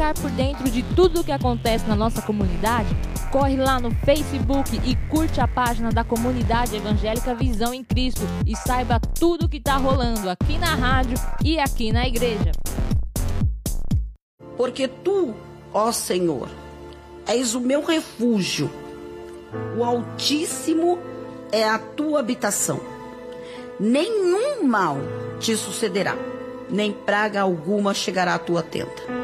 ficar por dentro de tudo o que acontece na nossa comunidade, corre lá no Facebook e curte a página da comunidade evangélica Visão em Cristo e saiba tudo o que está rolando aqui na rádio e aqui na igreja. Porque tu, ó Senhor, és o meu refúgio, o Altíssimo é a tua habitação. Nenhum mal te sucederá, nem praga alguma chegará à tua tenda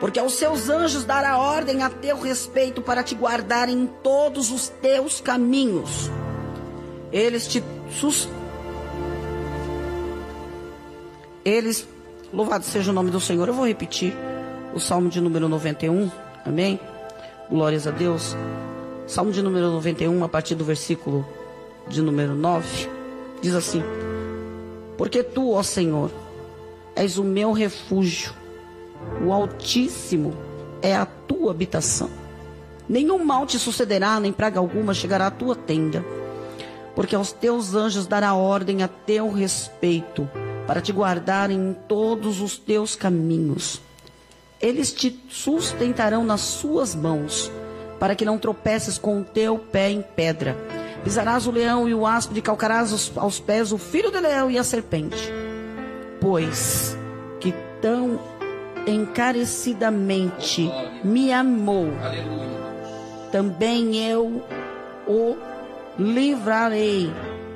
porque aos seus anjos dará ordem a teu respeito para te guardar em todos os teus caminhos. Eles te sus... Eles, louvado seja o nome do Senhor. Eu vou repetir o Salmo de número 91. Amém? Glórias a Deus. Salmo de número 91, a partir do versículo de número 9, diz assim: Porque tu, ó Senhor, és o meu refúgio o Altíssimo é a tua habitação. Nenhum mal te sucederá, nem praga alguma chegará à tua tenda. Porque aos teus anjos dará ordem a teu respeito, para te guardar em todos os teus caminhos. Eles te sustentarão nas suas mãos, para que não tropeces com o teu pé em pedra. Pisarás o leão e o aspo, de calcarás aos pés o filho do leão e a serpente. Pois que tão encarecidamente me amou, também eu o livrarei,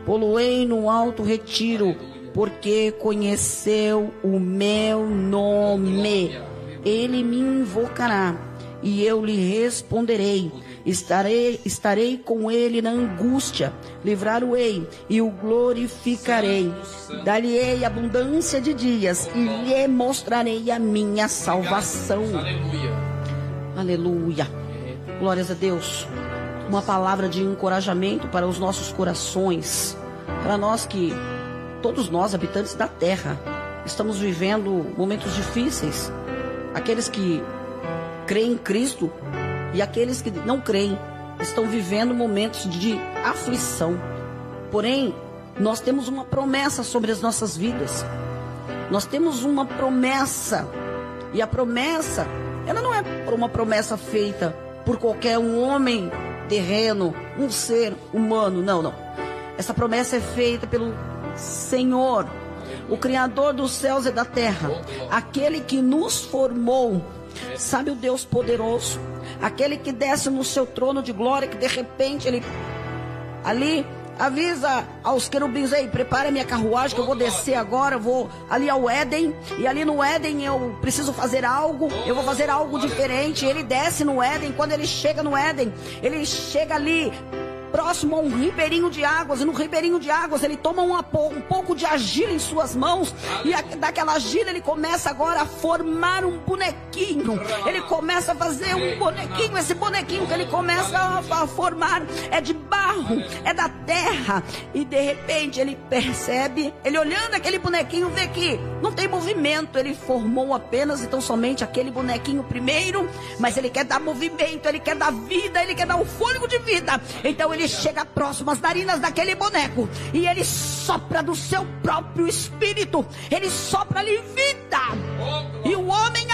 poluei no alto retiro, porque conheceu o meu nome. Ele me invocará e eu lhe responderei. Estarei, estarei com ele na angústia, livrar-o-ei e o glorificarei. Dar-lhe-ei abundância de dias e lhe mostrarei a minha salvação. Aleluia. Aleluia. Glórias a Deus. Uma palavra de encorajamento para os nossos corações, para nós que, todos nós, habitantes da terra, estamos vivendo momentos difíceis. Aqueles que creem em Cristo e aqueles que não creem estão vivendo momentos de aflição. Porém, nós temos uma promessa sobre as nossas vidas. Nós temos uma promessa. E a promessa, ela não é uma promessa feita por qualquer um homem terreno, um ser humano. Não, não. Essa promessa é feita pelo Senhor, o Criador dos céus e da terra, aquele que nos formou. Sabe o Deus poderoso? aquele que desce no seu trono de glória, que de repente ele ali avisa aos querubins, ei, prepare a minha carruagem que eu vou descer agora, eu vou ali ao Éden, e ali no Éden eu preciso fazer algo, eu vou fazer algo diferente. Ele desce no Éden, quando ele chega no Éden, ele chega ali próximo a um ribeirinho de águas, e no ribeirinho de águas ele toma um, um pouco de argila em suas mãos, e a, daquela argila ele começa agora a formar um bonequinho. Ele começa a fazer um bonequinho, esse bonequinho que ele começa a, a formar é de barro, é da terra, e de repente ele percebe, ele olhando aquele bonequinho, vê que não tem movimento, ele formou apenas então somente aquele bonequinho primeiro, mas ele quer dar movimento, ele quer dar vida, ele quer dar o fôlego de vida. Então ele chega próximo às narinas daquele boneco e ele sopra do seu próprio espírito, ele sopra ali vida. E o homem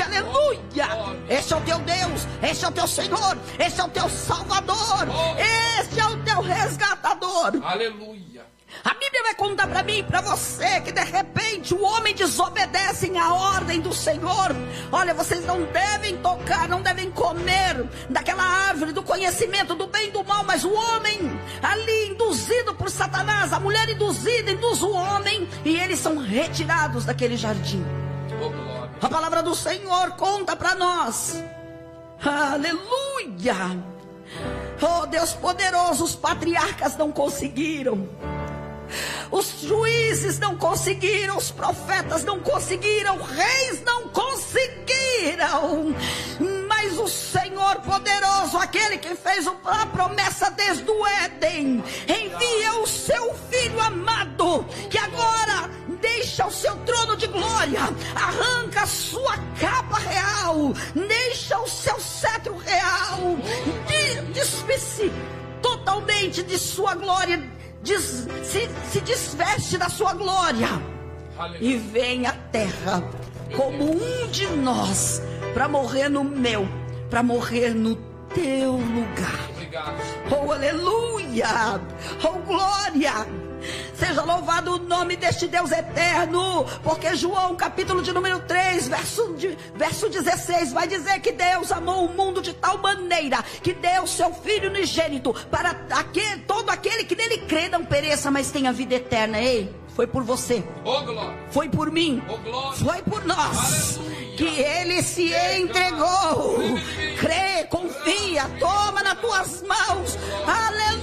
aleluia. Esse é o teu Deus, esse é o teu Senhor, esse é o teu Salvador, esse é o teu resgatador. Aleluia. A Bíblia vai contar para mim e para você que de repente o homem desobedece a ordem do Senhor. Olha, vocês não devem tocar, não devem comer daquela árvore do conhecimento do bem e do mal, mas o homem ali induzido por Satanás, a mulher induzida induz o homem e eles são retirados daquele jardim. A palavra do Senhor conta para nós. Aleluia! Oh Deus poderoso, os patriarcas não conseguiram. Os juízes não conseguiram, os profetas não conseguiram, reis não conseguiram. Mas o Senhor poderoso, aquele que fez a promessa desde o Éden, envia o seu filho amado, que agora deixa o seu trono de glória, arranca a sua capa real, deixa o seu cetro real, despe-se totalmente de sua glória. Se, se desveste da sua glória. E vem à terra como um de nós, para morrer no meu, para morrer no teu lugar. Oh, aleluia! Oh, glória! Seja louvado o nome deste Deus eterno, porque João, capítulo de número 3, verso, de, verso 16, vai dizer que Deus amou o mundo de tal maneira que deu seu Filho unigênito para aquele, todo aquele que nele crê não pereça, mas tenha vida eterna. Ei, foi por você. Foi por mim. Foi por nós. Que ele se entregou. Crê, confia, toma nas tuas mãos. Aleluia.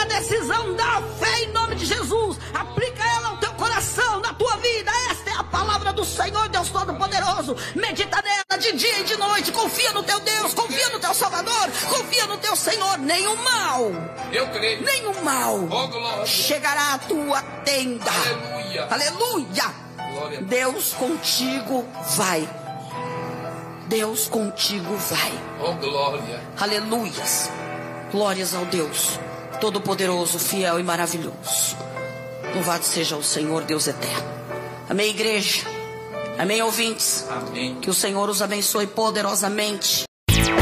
Poder da decisão, da fé em nome de Jesus. Aplica ela ao teu coração, na tua vida. Esta é a palavra do Senhor, Deus Todo-Poderoso. Medita nela de dia e de noite. Confia no teu Deus, confia no teu Salvador, confia no teu Senhor. Nenhum mal. Eu creio. Nenhum mal Oh, chegará à tua tenda. Aleluia. Aleluia. A. Deus contigo vai. Deus contigo vai. Oh, glória. Aleluias. Glórias ao Deus Todo-Poderoso, fiel e maravilhoso. Louvado seja o Senhor Deus eterno. Amém, igreja. Amém, ouvintes. Amém. Que o Senhor os abençoe poderosamente.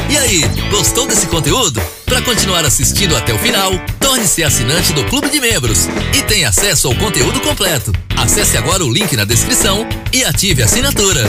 E aí, gostou desse conteúdo? Para continuar assistindo até o final, torne-se assinante do Clube de Membros e tenha acesso ao conteúdo completo. Acesse agora o link na descrição e ative a assinatura.